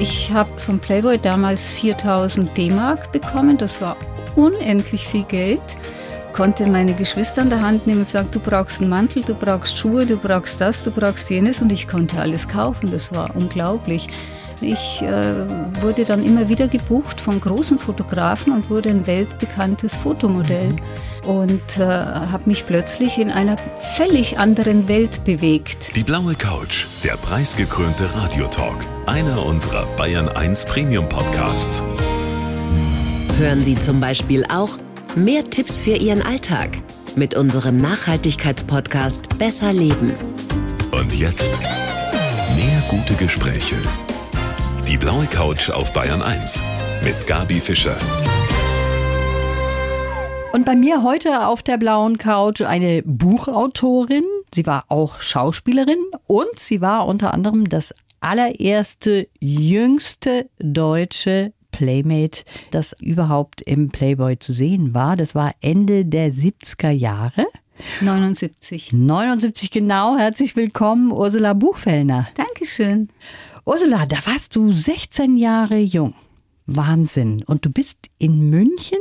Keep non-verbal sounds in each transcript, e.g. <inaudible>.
Ich habe vom Playboy damals 4000 D-Mark bekommen. Das war unendlich viel Geld. Konnte meine Geschwister an der Hand nehmen und sagen, du brauchst einen Mantel, du brauchst Schuhe, du brauchst das, du brauchst jenes. Und ich konnte alles kaufen. Das war unglaublich. Ich äh, wurde dann immer wieder gebucht von großen Fotografen und wurde ein weltbekanntes Fotomodell und äh, habe mich plötzlich in einer völlig anderen Welt bewegt. Die blaue Couch, der preisgekrönte Radiotalk, einer unserer Bayern 1 Premium Podcasts. Hören Sie zum Beispiel auch mehr Tipps für Ihren Alltag mit unserem Nachhaltigkeitspodcast Besser Leben. Und jetzt mehr gute Gespräche. Die blaue Couch auf Bayern 1 mit Gabi Fischer. Und bei mir heute auf der blauen Couch eine Buchautorin. Sie war auch Schauspielerin und sie war unter anderem das allererste, jüngste deutsche Playmate, das überhaupt im Playboy zu sehen war. Das war Ende der 70er Jahre. 79. 79 genau. Herzlich willkommen, Ursula Buchfellner. Dankeschön. Ursula, da warst du 16 Jahre jung. Wahnsinn. Und du bist in München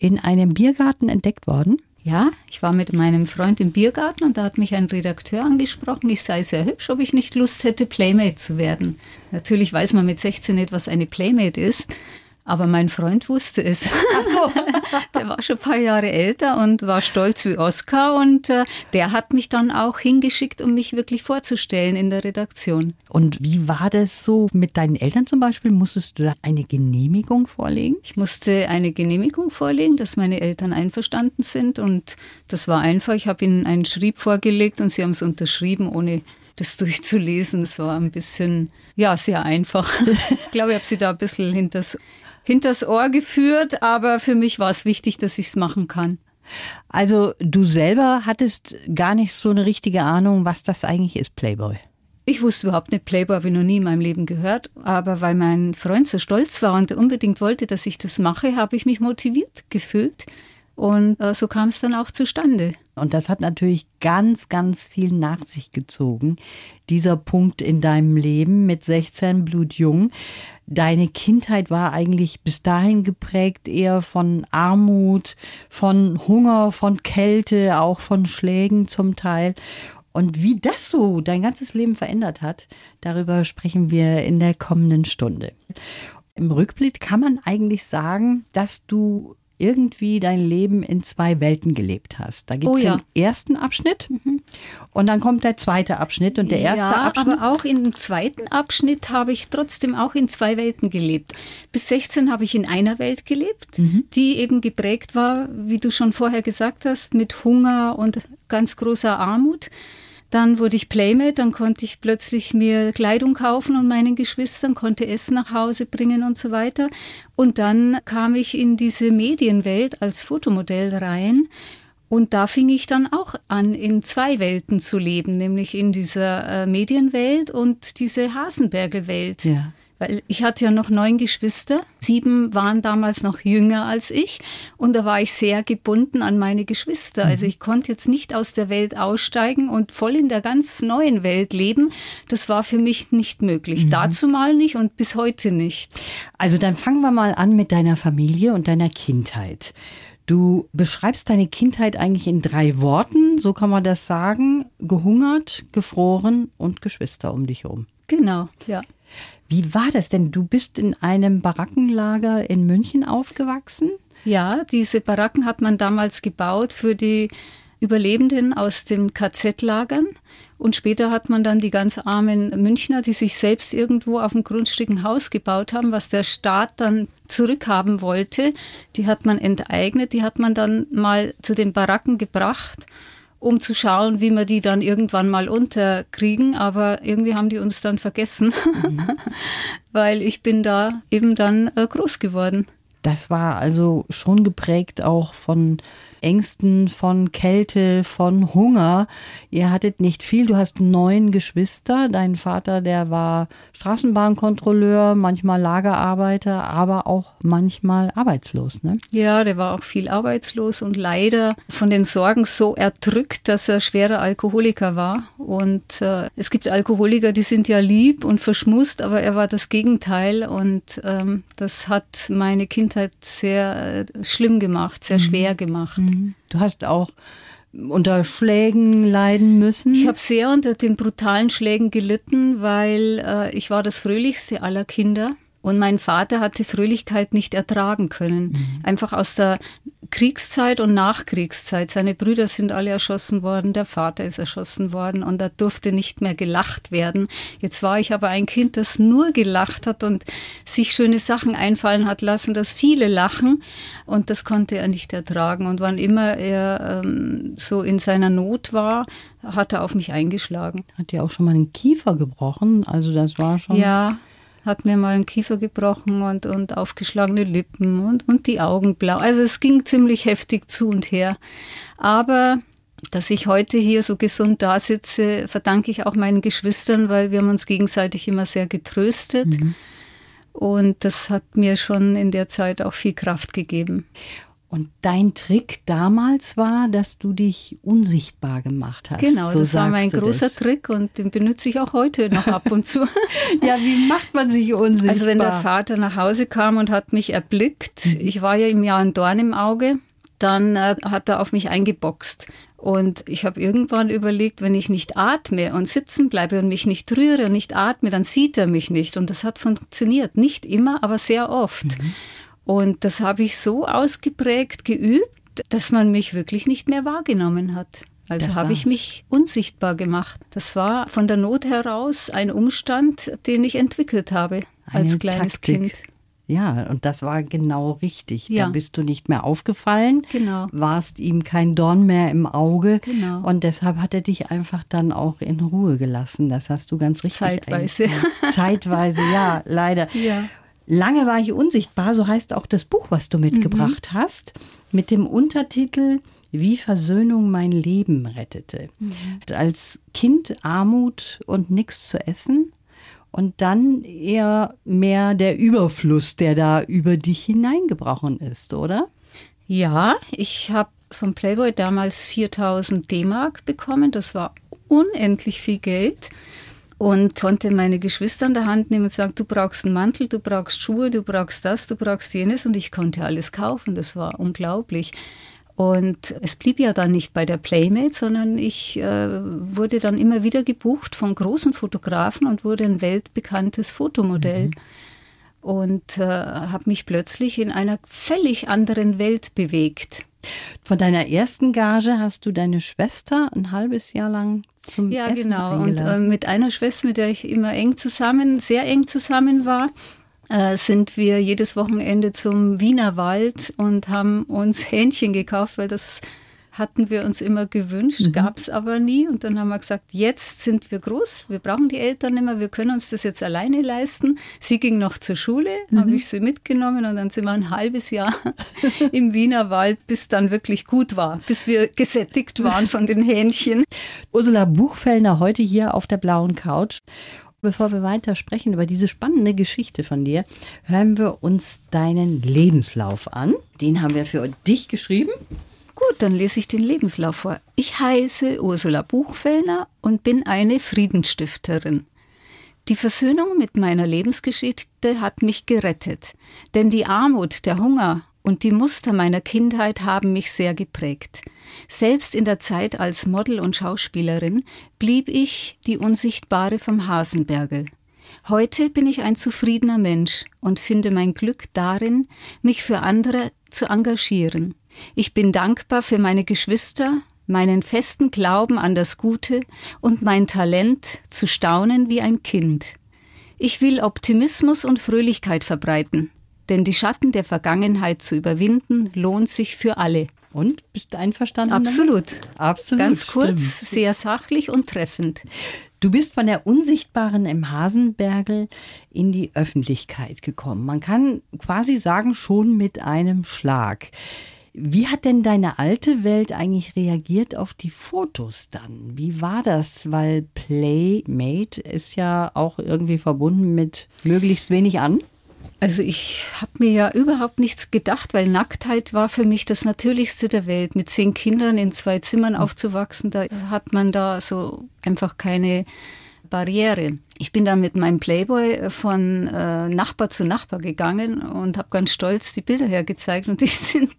in einem Biergarten entdeckt worden? Ja, ich war mit meinem Freund im Biergarten und da hat mich ein Redakteur angesprochen, ich sei sehr hübsch, ob ich nicht Lust hätte, Playmate zu werden. Natürlich weiß man mit 16 nicht, was eine Playmate ist, aber mein Freund wusste es. So. <laughs> der war schon ein paar Jahre älter und war stolz wie Oscar und äh, der hat mich dann auch hingeschickt, um mich wirklich vorzustellen in der Redaktion. Und wie war das so mit deinen Eltern zum Beispiel? Musstest du da eine Genehmigung vorlegen? Ich musste eine Genehmigung vorlegen, dass meine Eltern einverstanden sind und das war einfach. Ich habe ihnen einen Schrieb vorgelegt und sie haben es unterschrieben, ohne das <laughs> durchzulesen. Es war ein bisschen, ja, sehr einfach. ich glaube, ich habe sie da ein bisschen hinters hinters Ohr geführt, aber für mich war es wichtig, dass ich es machen kann. Also du selber hattest gar nicht so eine richtige Ahnung, was das eigentlich ist, Playboy. Ich wusste überhaupt nicht, Playboy habe ich noch nie in meinem Leben gehört, aber weil mein Freund so stolz war und unbedingt wollte, dass ich das mache, habe ich mich motiviert gefühlt und äh, so kam es dann auch zustande. Und das hat natürlich ganz, ganz viel nach sich gezogen. Dieser Punkt in deinem Leben mit 16 blutjung. Deine Kindheit war eigentlich bis dahin geprägt eher von Armut, von Hunger, von Kälte, auch von Schlägen zum Teil. Und wie das so dein ganzes Leben verändert hat, darüber sprechen wir in der kommenden Stunde. Im Rückblick kann man eigentlich sagen, dass du irgendwie dein Leben in zwei Welten gelebt hast. Da gibt es oh ja. den ersten Abschnitt mhm. und dann kommt der zweite Abschnitt und der erste ja, Abschnitt. Aber auch im zweiten Abschnitt habe ich trotzdem auch in zwei Welten gelebt. Bis 16 habe ich in einer Welt gelebt, mhm. die eben geprägt war, wie du schon vorher gesagt hast, mit Hunger und ganz großer Armut. Dann wurde ich Playmate, dann konnte ich plötzlich mir Kleidung kaufen und meinen Geschwistern, konnte Essen nach Hause bringen und so weiter. Und dann kam ich in diese Medienwelt als Fotomodell rein. Und da fing ich dann auch an, in zwei Welten zu leben, nämlich in dieser äh, Medienwelt und diese Hasenberge-Welt. Ja weil ich hatte ja noch neun Geschwister. Sieben waren damals noch jünger als ich und da war ich sehr gebunden an meine Geschwister. Also mhm. ich konnte jetzt nicht aus der Welt aussteigen und voll in der ganz neuen Welt leben. Das war für mich nicht möglich. Mhm. Dazu mal nicht und bis heute nicht. Also dann fangen wir mal an mit deiner Familie und deiner Kindheit. Du beschreibst deine Kindheit eigentlich in drei Worten, so kann man das sagen. Gehungert, gefroren und Geschwister um dich herum. Genau, ja. Wie war das denn? Du bist in einem Barackenlager in München aufgewachsen? Ja, diese Baracken hat man damals gebaut für die Überlebenden aus den KZ-Lagern. Und später hat man dann die ganz armen Münchner, die sich selbst irgendwo auf dem Grundstück ein Haus gebaut haben, was der Staat dann zurückhaben wollte, die hat man enteignet, die hat man dann mal zu den Baracken gebracht um zu schauen, wie wir die dann irgendwann mal unterkriegen. Aber irgendwie haben die uns dann vergessen, mhm. <laughs> weil ich bin da eben dann äh, groß geworden. Das war also schon geprägt auch von Ängsten von Kälte, von Hunger. Ihr hattet nicht viel. Du hast neun Geschwister. Dein Vater, der war Straßenbahnkontrolleur, manchmal Lagerarbeiter, aber auch manchmal arbeitslos, ne? Ja, der war auch viel arbeitslos und leider von den Sorgen so erdrückt, dass er schwerer Alkoholiker war. Und äh, es gibt Alkoholiker, die sind ja lieb und verschmust, aber er war das Gegenteil und ähm, das hat meine Kindheit sehr äh, schlimm gemacht, sehr mhm. schwer gemacht. Mhm. Du hast auch unter Schlägen leiden müssen? Ich habe sehr unter den brutalen Schlägen gelitten, weil äh, ich war das fröhlichste aller Kinder. Und mein Vater hatte Fröhlichkeit nicht ertragen können. Mhm. Einfach aus der Kriegszeit und Nachkriegszeit. Seine Brüder sind alle erschossen worden, der Vater ist erschossen worden und da durfte nicht mehr gelacht werden. Jetzt war ich aber ein Kind, das nur gelacht hat und sich schöne Sachen einfallen hat lassen, dass viele lachen und das konnte er nicht ertragen. Und wann immer er ähm, so in seiner Not war, hat er auf mich eingeschlagen. Hat ja auch schon mal einen Kiefer gebrochen, also das war schon. Ja, hat mir mal einen Kiefer gebrochen und, und aufgeschlagene Lippen und, und die Augen blau. Also es ging ziemlich heftig zu und her. Aber dass ich heute hier so gesund da sitze, verdanke ich auch meinen Geschwistern, weil wir haben uns gegenseitig immer sehr getröstet. Mhm. Und das hat mir schon in der Zeit auch viel Kraft gegeben. Und dein Trick damals war, dass du dich unsichtbar gemacht hast. Genau, so das war mein großer das. Trick und den benutze ich auch heute noch ab und zu. <laughs> ja, wie macht man sich unsichtbar? Also wenn der Vater nach Hause kam und hat mich erblickt, mhm. ich war ja im Jahr ein Dorn im Auge, dann äh, hat er auf mich eingeboxt. Und ich habe irgendwann überlegt, wenn ich nicht atme und sitzen bleibe und mich nicht rühre und nicht atme, dann sieht er mich nicht. Und das hat funktioniert. Nicht immer, aber sehr oft. Mhm. Und das habe ich so ausgeprägt geübt, dass man mich wirklich nicht mehr wahrgenommen hat. Also habe ich mich unsichtbar gemacht. Das war von der Not heraus ein Umstand, den ich entwickelt habe Eine als kleines Taktik. Kind. Ja, und das war genau richtig. Ja. Da bist du nicht mehr aufgefallen, genau. warst ihm kein Dorn mehr im Auge. Genau. Und deshalb hat er dich einfach dann auch in Ruhe gelassen. Das hast du ganz richtig. Zeitweise. <laughs> Zeitweise, ja, leider. Ja. Lange war ich unsichtbar, so heißt auch das Buch, was du mitgebracht mhm. hast, mit dem Untertitel Wie Versöhnung mein Leben rettete. Mhm. Als Kind Armut und nichts zu essen und dann eher mehr der Überfluss, der da über dich hineingebrochen ist, oder? Ja, ich habe vom Playboy damals 4000 D-Mark bekommen. Das war unendlich viel Geld und konnte meine Geschwister an der Hand nehmen und sagen, du brauchst einen Mantel, du brauchst Schuhe, du brauchst das, du brauchst jenes und ich konnte alles kaufen. Das war unglaublich. Und es blieb ja dann nicht bei der Playmate, sondern ich äh, wurde dann immer wieder gebucht von großen Fotografen und wurde ein weltbekanntes Fotomodell. Mhm. Und äh, habe mich plötzlich in einer völlig anderen Welt bewegt. Von deiner ersten Gage hast du deine Schwester ein halbes Jahr lang zum ja, Essen genau. Eingeladen. Und äh, mit einer Schwester, mit der ich immer eng zusammen, sehr eng zusammen war, äh, sind wir jedes Wochenende zum Wiener Wald und haben uns Hähnchen gekauft, weil das hatten wir uns immer gewünscht, mhm. gab es aber nie. Und dann haben wir gesagt, jetzt sind wir groß, wir brauchen die Eltern nicht mehr, wir können uns das jetzt alleine leisten. Sie ging noch zur Schule, mhm. habe ich sie mitgenommen und dann sind wir ein halbes Jahr <laughs> im Wiener Wald, bis dann wirklich gut war, bis wir gesättigt waren von den Hähnchen. Ursula Buchfellner heute hier auf der blauen Couch. Bevor wir weiter sprechen über diese spannende Geschichte von dir, hören wir uns deinen Lebenslauf an. Den haben wir für dich geschrieben. Gut, dann lese ich den Lebenslauf vor. Ich heiße Ursula Buchfellner und bin eine Friedensstifterin. Die Versöhnung mit meiner Lebensgeschichte hat mich gerettet, denn die Armut, der Hunger und die Muster meiner Kindheit haben mich sehr geprägt. Selbst in der Zeit als Model und Schauspielerin blieb ich die Unsichtbare vom Hasenbergel. Heute bin ich ein zufriedener Mensch und finde mein Glück darin, mich für andere zu engagieren. Ich bin dankbar für meine Geschwister, meinen festen Glauben an das Gute und mein Talent zu staunen wie ein Kind. Ich will Optimismus und Fröhlichkeit verbreiten, denn die Schatten der Vergangenheit zu überwinden lohnt sich für alle. Und bist du einverstanden? Absolut. Damit? Absolut. Ganz kurz, stimmt. sehr sachlich und treffend. Du bist von der Unsichtbaren im Hasenbergel in die Öffentlichkeit gekommen. Man kann quasi sagen, schon mit einem Schlag. Wie hat denn deine alte Welt eigentlich reagiert auf die Fotos dann? Wie war das? Weil Playmate ist ja auch irgendwie verbunden mit möglichst wenig an. Also ich habe mir ja überhaupt nichts gedacht, weil Nacktheit war für mich das Natürlichste der Welt. Mit zehn Kindern in zwei Zimmern aufzuwachsen, da hat man da so einfach keine Barriere. Ich bin dann mit meinem Playboy von äh, Nachbar zu Nachbar gegangen und habe ganz stolz die Bilder hergezeigt und <laughs> die sind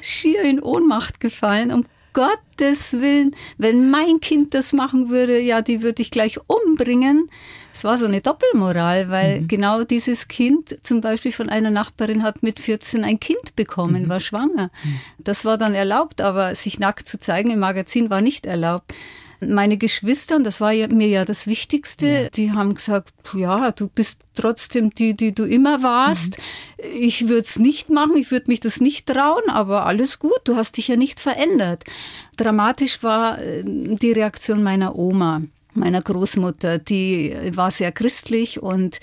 schier in Ohnmacht gefallen. Um Gottes Willen, wenn mein Kind das machen würde, ja, die würde ich gleich umbringen. Es war so eine Doppelmoral, weil mhm. genau dieses Kind zum Beispiel von einer Nachbarin hat mit 14 ein Kind bekommen, mhm. war schwanger. Mhm. Das war dann erlaubt, aber sich nackt zu zeigen im Magazin war nicht erlaubt. Meine Geschwister, und das war ja, mir ja das Wichtigste, ja. die haben gesagt, ja, du bist trotzdem die, die du immer warst. Mhm. Ich würde es nicht machen, ich würde mich das nicht trauen, aber alles gut, du hast dich ja nicht verändert. Dramatisch war äh, die Reaktion meiner Oma meiner Großmutter, die war sehr christlich und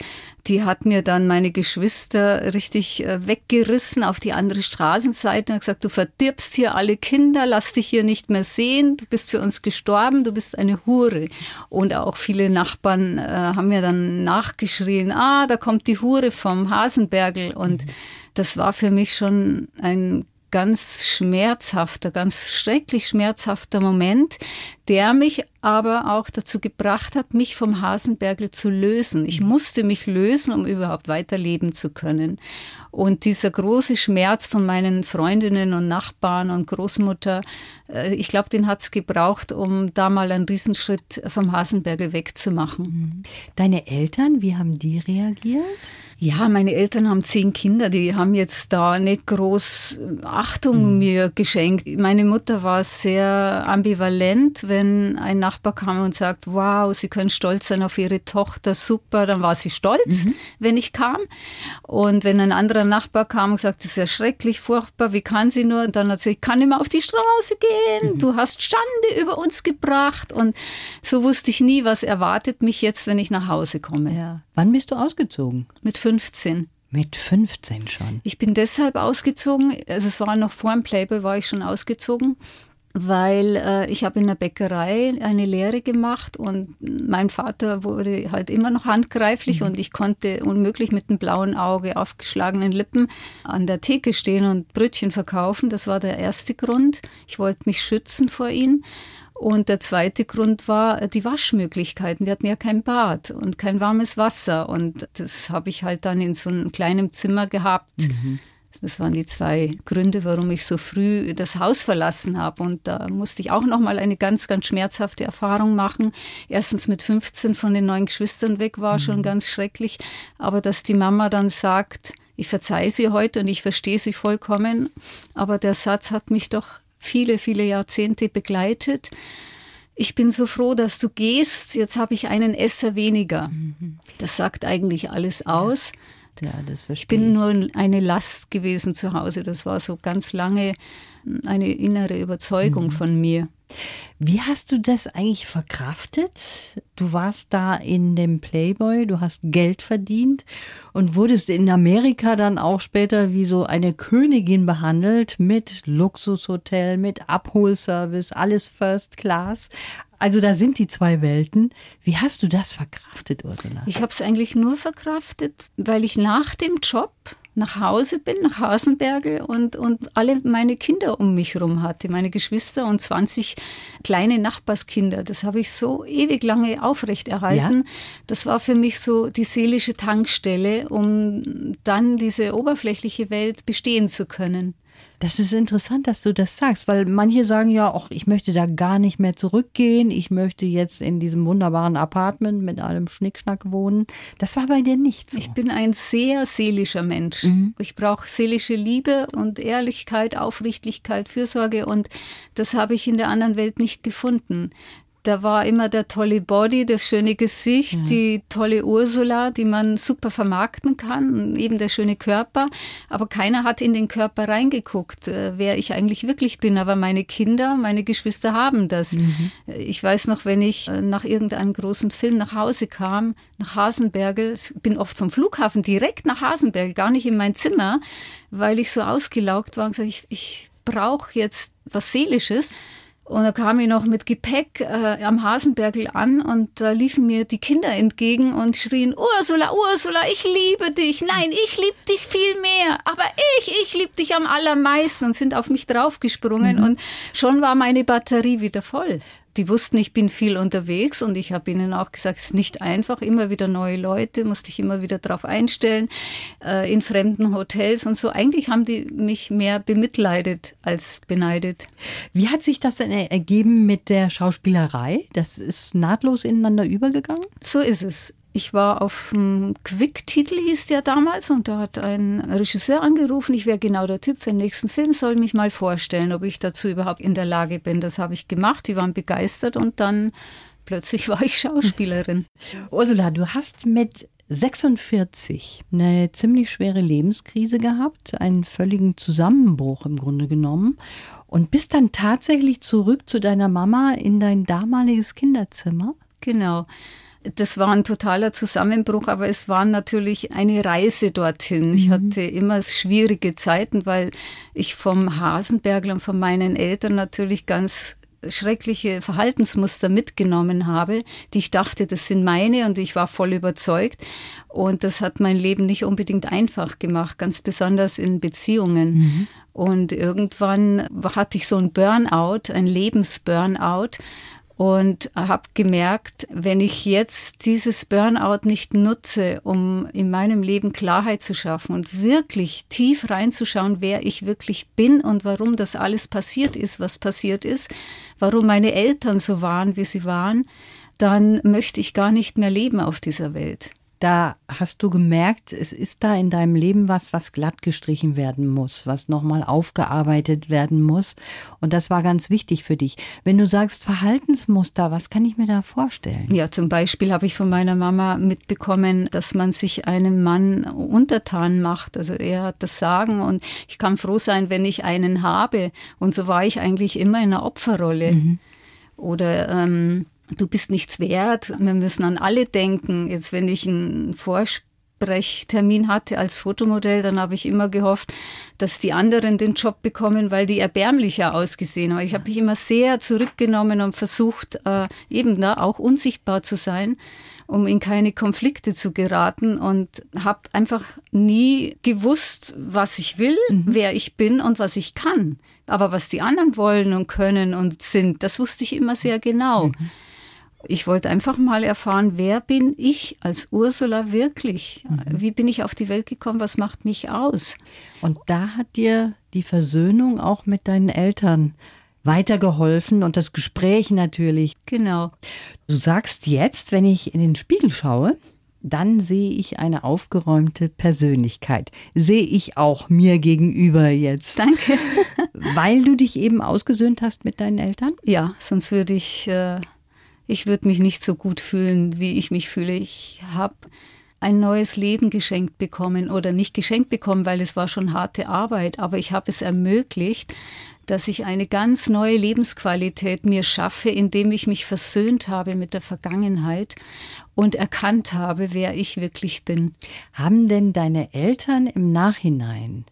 die hat mir dann meine Geschwister richtig äh, weggerissen auf die andere Straßenseite und hat gesagt, du verdirbst hier alle Kinder, lass dich hier nicht mehr sehen, du bist für uns gestorben, du bist eine Hure. Und auch viele Nachbarn äh, haben mir dann nachgeschrien, ah, da kommt die Hure vom Hasenbergel. Und das war für mich schon ein ganz schmerzhafter, ganz schrecklich schmerzhafter Moment, der mich aber auch dazu gebracht hat, mich vom Hasenbergel zu lösen. Ich musste mich lösen, um überhaupt weiterleben zu können. Und dieser große Schmerz von meinen Freundinnen und Nachbarn und Großmutter, äh, ich glaube, den hat es gebraucht, um da mal einen Riesenschritt vom Hasenbergel wegzumachen. Deine Eltern, wie haben die reagiert? Ja, meine Eltern haben zehn Kinder, die haben jetzt da nicht groß Achtung mhm. mir geschenkt. Meine Mutter war sehr ambivalent, wenn ein Nachbar kam und sagt, wow, Sie können stolz sein auf Ihre Tochter, super, dann war sie stolz, mhm. wenn ich kam. Und wenn ein anderer Nachbar kam und sagte, das ist ja schrecklich, furchtbar, wie kann sie nur? Und dann hat sie, ich kann nicht mehr auf die Straße gehen, mhm. du hast Schande über uns gebracht. Und so wusste ich nie, was erwartet mich jetzt, wenn ich nach Hause komme. Ja. Wann bist du ausgezogen? Mit 15. Mit 15 schon. Ich bin deshalb ausgezogen, also es war noch vor dem Playboy, war ich schon ausgezogen, weil äh, ich habe in der Bäckerei eine Lehre gemacht und mein Vater wurde halt immer noch handgreiflich mhm. und ich konnte unmöglich mit einem blauen Auge, aufgeschlagenen Lippen an der Theke stehen und Brötchen verkaufen. Das war der erste Grund. Ich wollte mich schützen vor ihm. Und der zweite Grund war äh, die Waschmöglichkeiten. Wir hatten ja kein Bad und kein warmes Wasser. Und das habe ich halt dann in so einem kleinen Zimmer gehabt. Mhm. Das waren die zwei Gründe, warum ich so früh das Haus verlassen habe. Und da musste ich auch noch mal eine ganz, ganz schmerzhafte Erfahrung machen. Erstens mit 15 von den neun Geschwistern weg war mhm. schon ganz schrecklich. Aber dass die Mama dann sagt, ich verzeihe sie heute und ich verstehe sie vollkommen. Aber der Satz hat mich doch viele, viele Jahrzehnte begleitet. Ich bin so froh, dass du gehst. Jetzt habe ich einen Esser weniger. Mhm. Das sagt eigentlich alles aus. Ja, das verstehe ich bin nur eine Last gewesen zu Hause. Das war so ganz lange eine innere Überzeugung mhm. von mir. Wie hast du das eigentlich verkraftet? Du warst da in dem Playboy, du hast Geld verdient und wurdest in Amerika dann auch später wie so eine Königin behandelt mit Luxushotel, mit Abholservice, alles First Class. Also da sind die zwei Welten. Wie hast du das verkraftet, Ursula? Ich habe es eigentlich nur verkraftet, weil ich nach dem Job nach Hause bin, nach Hasenbergel und, und alle meine Kinder um mich herum hatte, meine Geschwister und 20 kleine Nachbarskinder. Das habe ich so ewig lange aufrechterhalten. Ja. Das war für mich so die seelische Tankstelle, um dann diese oberflächliche Welt bestehen zu können. Das ist interessant, dass du das sagst, weil manche sagen ja, ach, ich möchte da gar nicht mehr zurückgehen. Ich möchte jetzt in diesem wunderbaren Apartment mit allem Schnickschnack wohnen. Das war bei dir nicht so. Ich bin ein sehr seelischer Mensch. Mhm. Ich brauche seelische Liebe und Ehrlichkeit, Aufrichtigkeit, Fürsorge und das habe ich in der anderen Welt nicht gefunden. Da war immer der tolle Body, das schöne Gesicht, ja. die tolle Ursula, die man super vermarkten kann, eben der schöne Körper. Aber keiner hat in den Körper reingeguckt, äh, wer ich eigentlich wirklich bin. Aber meine Kinder, meine Geschwister haben das. Mhm. Ich weiß noch, wenn ich äh, nach irgendeinem großen Film nach Hause kam, nach Hasenberge, bin oft vom Flughafen direkt nach Hasenberge, gar nicht in mein Zimmer, weil ich so ausgelaugt war und gesagt, ich, ich brauche jetzt was Seelisches. Und da kam ich noch mit Gepäck äh, am Hasenbergel an und da liefen mir die Kinder entgegen und schrien, Ursula, Ursula, ich liebe dich. Nein, ich liebe dich viel mehr. Aber ich, ich liebe dich am allermeisten und sind auf mich draufgesprungen mhm. und schon war meine Batterie wieder voll die wussten, ich bin viel unterwegs und ich habe ihnen auch gesagt, es ist nicht einfach, immer wieder neue Leute, musste ich immer wieder darauf einstellen, äh, in fremden Hotels und so. Eigentlich haben die mich mehr bemitleidet als beneidet. Wie hat sich das denn ergeben mit der Schauspielerei? Das ist nahtlos ineinander übergegangen? So ist es. Ich war auf dem Quick-Titel, hieß der damals, und da hat ein Regisseur angerufen, ich wäre genau der Typ für den nächsten Film, soll mich mal vorstellen, ob ich dazu überhaupt in der Lage bin. Das habe ich gemacht, die waren begeistert und dann plötzlich war ich Schauspielerin. <laughs> Ursula, du hast mit 46 eine ziemlich schwere Lebenskrise gehabt, einen völligen Zusammenbruch im Grunde genommen und bist dann tatsächlich zurück zu deiner Mama in dein damaliges Kinderzimmer. Genau das war ein totaler Zusammenbruch, aber es war natürlich eine Reise dorthin. Ich mhm. hatte immer schwierige Zeiten, weil ich vom Hasenbergl und von meinen Eltern natürlich ganz schreckliche Verhaltensmuster mitgenommen habe, die ich dachte, das sind meine und ich war voll überzeugt. Und das hat mein Leben nicht unbedingt einfach gemacht, ganz besonders in Beziehungen. Mhm. Und irgendwann hatte ich so ein Burnout, ein Lebensburnout und habe gemerkt, wenn ich jetzt dieses Burnout nicht nutze, um in meinem Leben Klarheit zu schaffen und wirklich tief reinzuschauen, wer ich wirklich bin und warum das alles passiert ist, was passiert ist, warum meine Eltern so waren, wie sie waren, dann möchte ich gar nicht mehr leben auf dieser Welt da hast du gemerkt, es ist da in deinem Leben was, was glatt gestrichen werden muss, was nochmal aufgearbeitet werden muss. Und das war ganz wichtig für dich. Wenn du sagst Verhaltensmuster, was kann ich mir da vorstellen? Ja, zum Beispiel habe ich von meiner Mama mitbekommen, dass man sich einem Mann untertan macht. Also er hat das Sagen und ich kann froh sein, wenn ich einen habe. Und so war ich eigentlich immer in einer Opferrolle. Mhm. Oder ähm, du bist nichts wert, wir müssen an alle denken. Jetzt, wenn ich einen Vorsprechtermin hatte als Fotomodell, dann habe ich immer gehofft, dass die anderen den Job bekommen, weil die erbärmlicher ausgesehen haben. Ich habe mich immer sehr zurückgenommen und versucht, äh, eben da auch unsichtbar zu sein um in keine Konflikte zu geraten und habe einfach nie gewusst, was ich will, mhm. wer ich bin und was ich kann. Aber was die anderen wollen und können und sind, das wusste ich immer sehr genau. Mhm. Ich wollte einfach mal erfahren, wer bin ich als Ursula wirklich? Mhm. Wie bin ich auf die Welt gekommen? Was macht mich aus? Und da hat dir die Versöhnung auch mit deinen Eltern weitergeholfen und das Gespräch natürlich. Genau. Du sagst jetzt, wenn ich in den Spiegel schaue, dann sehe ich eine aufgeräumte Persönlichkeit. Sehe ich auch mir gegenüber jetzt. Danke. <laughs> Weil du dich eben ausgesöhnt hast mit deinen Eltern? Ja, sonst würde ich äh, ich würde mich nicht so gut fühlen, wie ich mich fühle. Ich habe ein neues Leben geschenkt bekommen oder nicht geschenkt bekommen, weil es war schon harte Arbeit, aber ich habe es ermöglicht, dass ich eine ganz neue Lebensqualität mir schaffe, indem ich mich versöhnt habe mit der Vergangenheit und erkannt habe, wer ich wirklich bin. Haben denn deine Eltern im Nachhinein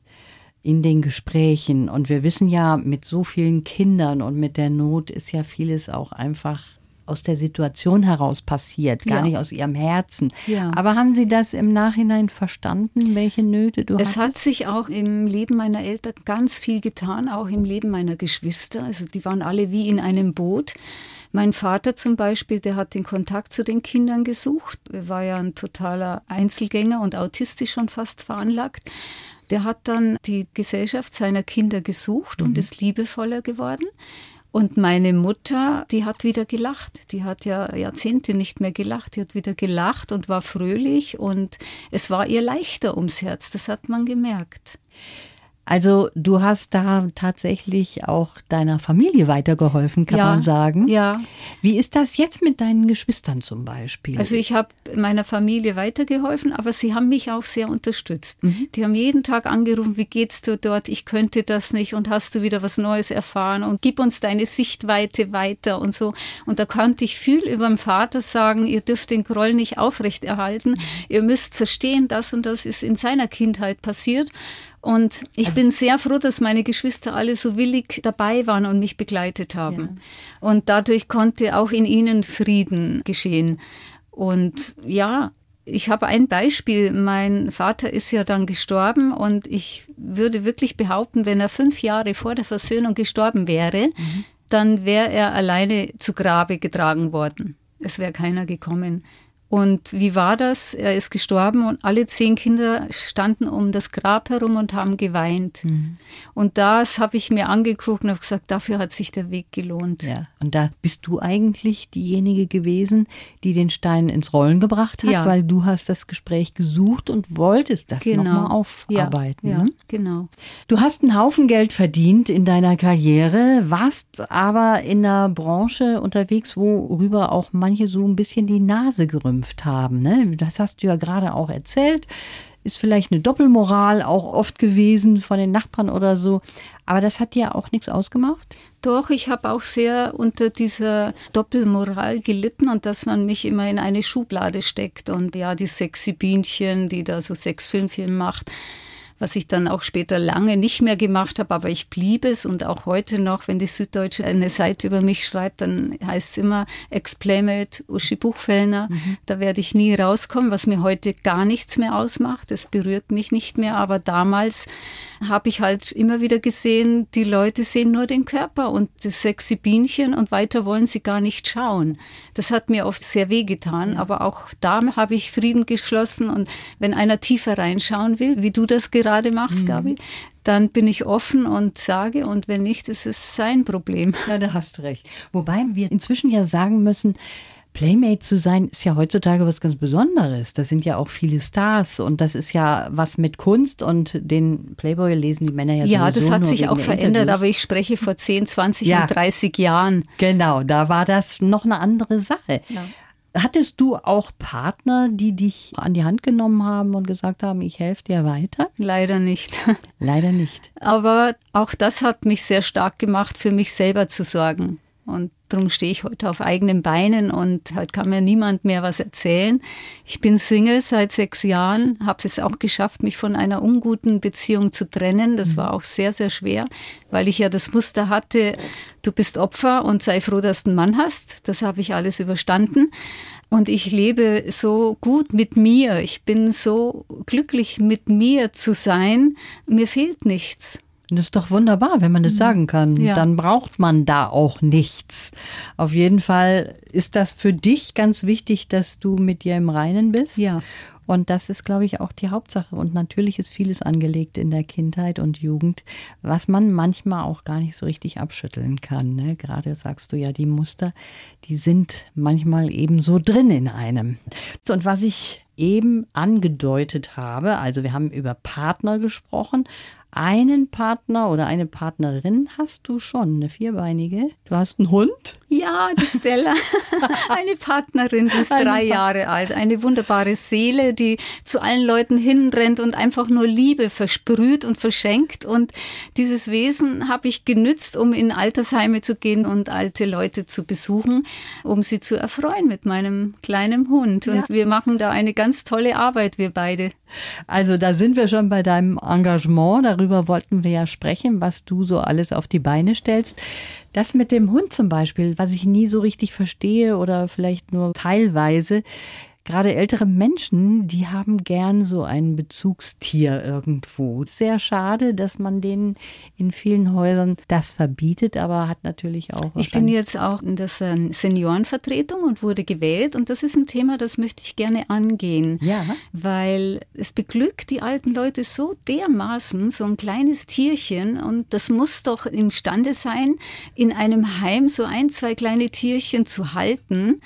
in den Gesprächen, und wir wissen ja, mit so vielen Kindern und mit der Not ist ja vieles auch einfach aus der Situation heraus passiert, gar ja. nicht aus ihrem Herzen. Ja. Aber haben Sie das im Nachhinein verstanden, welche Nöte du hast? Es hat sich auch im Leben meiner Eltern ganz viel getan, auch im Leben meiner Geschwister. Also die waren alle wie in einem Boot. Mein Vater zum Beispiel, der hat den Kontakt zu den Kindern gesucht. Er war ja ein totaler Einzelgänger und autistisch schon fast veranlagt. Der hat dann die Gesellschaft seiner Kinder gesucht mhm. und ist liebevoller geworden. Und meine Mutter, die hat wieder gelacht. Die hat ja Jahrzehnte nicht mehr gelacht. Die hat wieder gelacht und war fröhlich und es war ihr leichter ums Herz. Das hat man gemerkt. Also du hast da tatsächlich auch deiner Familie weitergeholfen, kann ja, man sagen. Ja. Wie ist das jetzt mit deinen Geschwistern zum Beispiel? Also ich habe meiner Familie weitergeholfen, aber sie haben mich auch sehr unterstützt. Mhm. Die haben jeden Tag angerufen, wie geht's dir dort? Ich könnte das nicht und hast du wieder was Neues erfahren und gib uns deine Sichtweite weiter und so. Und da konnte ich viel über den Vater sagen, ihr dürft den Groll nicht aufrechterhalten. Mhm. Ihr müsst verstehen, das und das ist in seiner Kindheit passiert. Und ich also, bin sehr froh, dass meine Geschwister alle so willig dabei waren und mich begleitet haben. Ja. Und dadurch konnte auch in ihnen Frieden geschehen. Und ja, ich habe ein Beispiel. Mein Vater ist ja dann gestorben und ich würde wirklich behaupten, wenn er fünf Jahre vor der Versöhnung gestorben wäre, mhm. dann wäre er alleine zu Grabe getragen worden. Es wäre keiner gekommen. Und wie war das? Er ist gestorben und alle zehn Kinder standen um das Grab herum und haben geweint. Mhm. Und das habe ich mir angeguckt und habe gesagt, dafür hat sich der Weg gelohnt. Ja, und da bist du eigentlich diejenige gewesen, die den Stein ins Rollen gebracht hat, ja. weil du hast das Gespräch gesucht und wolltest das genau. nochmal aufarbeiten. Ja, ja, ne? genau. Du hast einen Haufen Geld verdient in deiner Karriere, warst aber in einer Branche unterwegs, worüber auch manche so ein bisschen die Nase gerümpft geschimpft haben. Ne? Das hast du ja gerade auch erzählt. Ist vielleicht eine Doppelmoral auch oft gewesen von den Nachbarn oder so. Aber das hat dir auch nichts ausgemacht? Doch, ich habe auch sehr unter dieser Doppelmoral gelitten und dass man mich immer in eine Schublade steckt und ja, die sexy Bienchen, die da so Sexfilmchen macht was ich dann auch später lange nicht mehr gemacht habe, aber ich blieb es und auch heute noch, wenn die Süddeutsche eine Seite über mich schreibt, dann heißt es immer Explained Uschi Buchfellner. Mhm. Da werde ich nie rauskommen, was mir heute gar nichts mehr ausmacht. Es berührt mich nicht mehr, aber damals habe ich halt immer wieder gesehen, die Leute sehen nur den Körper und das sexy Bienchen und weiter wollen sie gar nicht schauen. Das hat mir oft sehr wehgetan, ja. aber auch da habe ich Frieden geschlossen und wenn einer tiefer reinschauen will, wie du das gerade machst, mhm. Gabi, dann bin ich offen und sage und wenn nicht, ist es sein Problem. <laughs> Ja, da hast du recht. Wobei wir inzwischen ja sagen müssen, Playmate zu sein ist ja heutzutage was ganz Besonderes. Da sind ja auch viele Stars und das ist ja was mit Kunst und den Playboy lesen die Männer ja Ja, das hat sich auch verändert, aber ich spreche vor 10, 20 ja, und 30 Jahren. Genau, da war das noch eine andere Sache. Ja. Hattest du auch Partner, die dich an die Hand genommen haben und gesagt haben, ich helfe dir weiter? Leider nicht. <laughs> Leider nicht. Aber auch das hat mich sehr stark gemacht, für mich selber zu sorgen. Und darum stehe ich heute auf eigenen Beinen und heute kann mir niemand mehr was erzählen. Ich bin Single seit sechs Jahren, habe es auch geschafft, mich von einer unguten Beziehung zu trennen. Das mhm. war auch sehr, sehr schwer, weil ich ja das Muster hatte, du bist Opfer und sei froh, dass du einen Mann hast. Das habe ich alles überstanden. Und ich lebe so gut mit mir. Ich bin so glücklich mit mir zu sein. Mir fehlt nichts. Das ist doch wunderbar, wenn man das mhm. sagen kann. Ja. Dann braucht man da auch nichts. Auf jeden Fall ist das für dich ganz wichtig, dass du mit dir im Reinen bist. Ja. Und das ist, glaube ich, auch die Hauptsache. Und natürlich ist vieles angelegt in der Kindheit und Jugend, was man manchmal auch gar nicht so richtig abschütteln kann. Ne? Gerade sagst du ja, die Muster, die sind manchmal eben so drin in einem. Und was ich eben angedeutet habe, also wir haben über Partner gesprochen, einen Partner oder eine Partnerin hast du schon, eine vierbeinige. Du hast einen Hund? Ja, die Stella. <laughs> eine Partnerin, die ist eine drei pa Jahre alt. Eine wunderbare Seele, die zu allen Leuten hinrennt und einfach nur Liebe versprüht und verschenkt. Und dieses Wesen habe ich genützt, um in Altersheime zu gehen und alte Leute zu besuchen, um sie zu erfreuen mit meinem kleinen Hund. Und ja. wir machen da eine ganz tolle Arbeit, wir beide. Also da sind wir schon bei deinem Engagement. Darüber wollten wir ja sprechen, was du so alles auf die Beine stellst. Das mit dem Hund zum Beispiel, was ich nie so richtig verstehe oder vielleicht nur teilweise, gerade ältere Menschen, die haben gern so ein Bezugstier irgendwo. Sehr schade, dass man denen in vielen Häusern das verbietet, aber hat natürlich auch. Ich bin jetzt auch in der Seniorenvertretung und wurde gewählt und das ist ein Thema, das möchte ich gerne angehen. Ja. Weil es beglückt die alten Leute so dermaßen, so ein kleines Tierchen und das muss doch imstande sein, in einem Heim so ein, zwei kleine Tierchen zu halten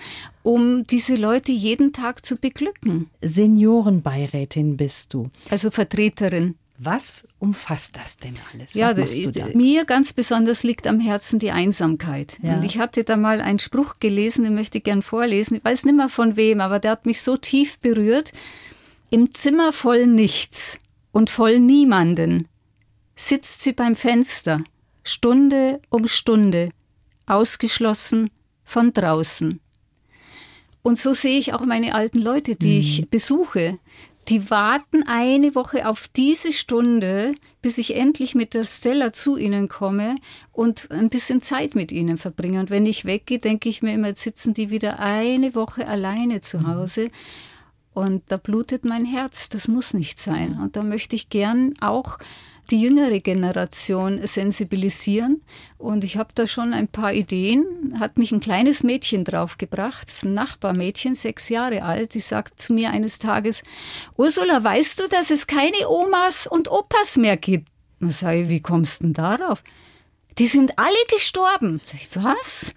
um diese Leute jeden Tag zu beglücken. Seniorenbeirätin bist du. Also Vertreterin. Was umfasst das denn alles? Ja, mir ganz besonders liegt am Herzen die Einsamkeit. Ja. Und ich hatte da mal einen Spruch gelesen, den möchte ich gern vorlesen. Ich weiß nicht mehr von wem, aber der hat mich so tief berührt. Im Zimmer voll nichts und voll niemanden sitzt sie beim Fenster, Stunde um Stunde, ausgeschlossen von draußen. Und so sehe ich auch meine alten Leute, die mhm. ich besuche. die warten eine Woche auf diese Stunde, bis ich endlich mit der Stella zu ihnen komme und ein bisschen Zeit mit ihnen verbringe. Und wenn ich weggehe, denke ich mir immer, jetzt sitzen die wieder eine Woche alleine zu mhm. Hause. Und da blutet mein Herz. Das muss nicht sein. Und da möchte ich gern auch die jüngere Generation sensibilisieren. Und ich habe da schon ein paar Ideen. Hat mich ein kleines Mädchen draufgebracht, ein Nachbarmädchen, sechs Jahre alt. Die sagt zu mir eines Tages, Ursula, weißt du, dass es keine Omas und Opas mehr gibt? Und sage wie kommst du denn darauf? Die sind alle gestorben. Was?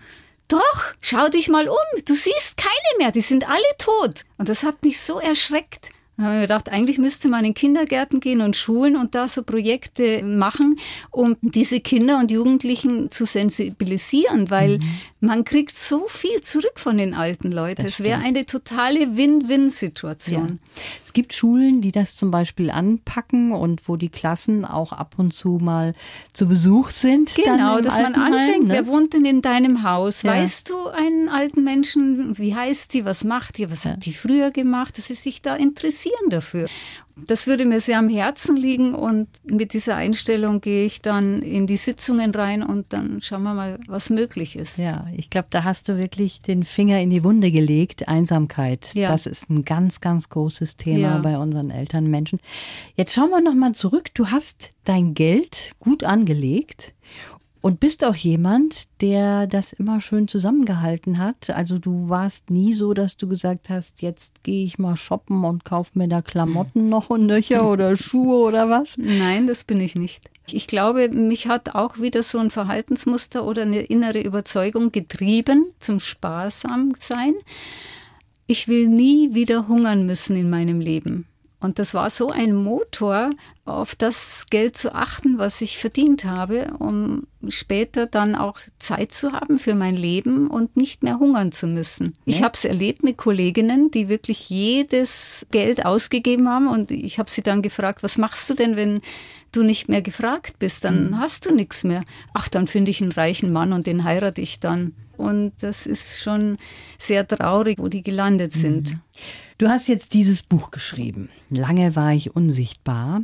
Doch, schau dich mal um. Du siehst keine mehr. Die sind alle tot. Und das hat mich so erschreckt. Dann habe ich gedacht, eigentlich müsste man in Kindergärten gehen und Schulen und da so Projekte machen, um diese Kinder und Jugendlichen zu sensibilisieren, weil mhm. man kriegt so viel zurück von den alten Leuten. Das es wäre eine totale Win-Win-Situation. Ja. Es gibt Schulen, die das zum Beispiel anpacken und wo die Klassen auch ab und zu mal zu Besuch sind. Genau, dass man anfängt, ne? wer wohnt denn in deinem Haus? Ja. Weißt du einen alten Menschen, wie heißt die, was macht die, was ja. hat die früher gemacht, dass sie sich da interessiert? Interessieren dafür. Das würde mir sehr am Herzen liegen und mit dieser Einstellung gehe ich dann in die Sitzungen rein und dann schauen wir mal, was möglich ist. Ja, ich glaube, da hast du wirklich den Finger in die Wunde gelegt. Einsamkeit, ja. das ist ein ganz, ganz großes Thema ja. bei unseren Elternmenschen. Jetzt schauen wir nochmal zurück. Du hast dein Geld gut angelegt und bist auch jemand, der das immer schön zusammengehalten hat. Also du warst nie so, dass du gesagt hast, jetzt gehe ich mal shoppen und kaufe mir da Klamotten noch und nöcher <laughs> oder Schuhe oder was? Nein, das bin ich nicht. Ich glaube, mich hat auch wieder so ein Verhaltensmuster oder eine innere Überzeugung getrieben zum Sparsamsein. Ich will nie wieder hungern müssen in meinem Leben. Und das war so ein Motor, auf das Geld zu achten, was ich verdient habe, um später dann auch Zeit zu haben für mein Leben und nicht mehr hungern zu müssen. Ja. Ich habe es erlebt mit Kolleginnen, die wirklich jedes Geld ausgegeben haben und ich habe sie dann gefragt, was machst du denn, wenn du nicht mehr gefragt bist, dann mhm. hast du nichts mehr. Ach, dann finde ich einen reichen Mann und den heirate ich dann. Und das ist schon sehr traurig, wo die gelandet sind. Mhm. Du hast jetzt dieses Buch geschrieben. Lange war ich unsichtbar.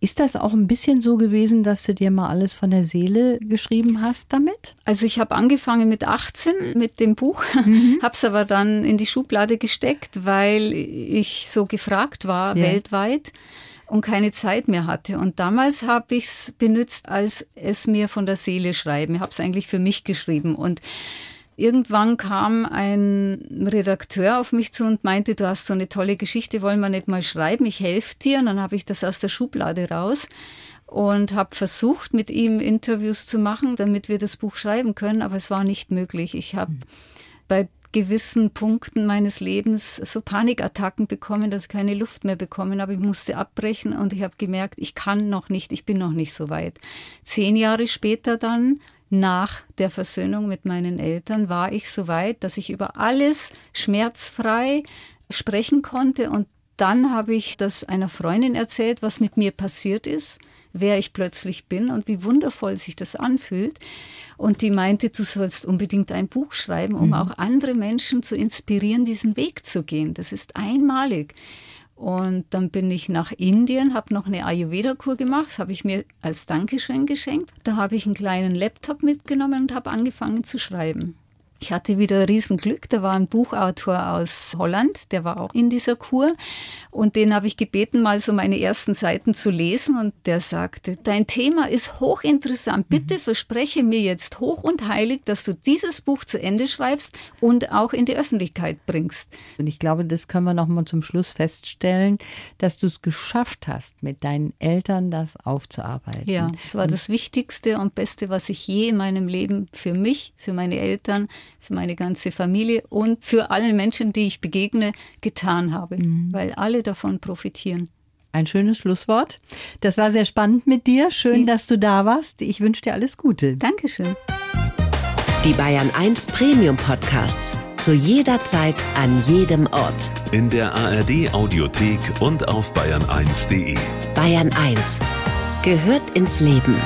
Ist das auch ein bisschen so gewesen, dass du dir mal alles von der Seele geschrieben hast damit? Also ich habe angefangen mit 18 mit dem Buch, mhm. <laughs> habe es aber dann in die Schublade gesteckt, weil ich so gefragt war ja. weltweit und keine Zeit mehr hatte. Und damals habe ich es benutzt, als es mir von der Seele schreiben. Ich habe es eigentlich für mich geschrieben und Irgendwann kam ein Redakteur auf mich zu und meinte, du hast so eine tolle Geschichte, wollen wir nicht mal schreiben, ich helfe dir. Und dann habe ich das aus der Schublade raus und habe versucht, mit ihm Interviews zu machen, damit wir das Buch schreiben können, aber es war nicht möglich. Ich habe bei gewissen Punkten meines Lebens so Panikattacken bekommen, dass ich keine Luft mehr bekommen habe. Ich musste abbrechen und ich habe gemerkt, ich kann noch nicht, ich bin noch nicht so weit. Zehn Jahre später dann nach der Versöhnung mit meinen Eltern war ich so weit, dass ich über alles schmerzfrei sprechen konnte. Und dann habe ich das einer Freundin erzählt, was mit mir passiert ist, wer ich plötzlich bin und wie wundervoll sich das anfühlt. Und die meinte, du sollst unbedingt ein Buch schreiben, um mhm. auch andere Menschen zu inspirieren, diesen Weg zu gehen. Das ist einmalig. Und dann bin ich nach Indien, habe noch eine Ayurveda-Kur gemacht, das habe ich mir als Dankeschön geschenkt. Da habe ich einen kleinen Laptop mitgenommen und habe angefangen zu schreiben. Ich hatte wieder Riesenglück. Da war ein Buchautor aus Holland, der war auch in dieser Kur. Und den habe ich gebeten, mal so meine ersten Seiten zu lesen. Und der sagte, dein Thema ist hochinteressant. Bitte mhm. verspreche mir jetzt hoch und heilig, dass du dieses Buch zu Ende schreibst und auch in die Öffentlichkeit bringst. Und ich glaube, das können wir noch mal zum Schluss feststellen, dass du es geschafft hast, mit deinen Eltern das aufzuarbeiten. Ja, das war das Wichtigste und Beste, was ich je in meinem Leben für mich, für meine Eltern, für meine ganze Familie und für alle Menschen, die ich begegne, getan habe, mhm. weil alle davon profitieren. Ein schönes Schlusswort. Das war sehr spannend mit dir. Schön, dass du da warst. Ich wünsche dir alles Gute. Dankeschön. Die Bayern 1 Premium Podcasts. Zu jeder Zeit, an jedem Ort. In der ARD Audiothek und auf bayern1.de. Bayern 1 gehört ins Leben.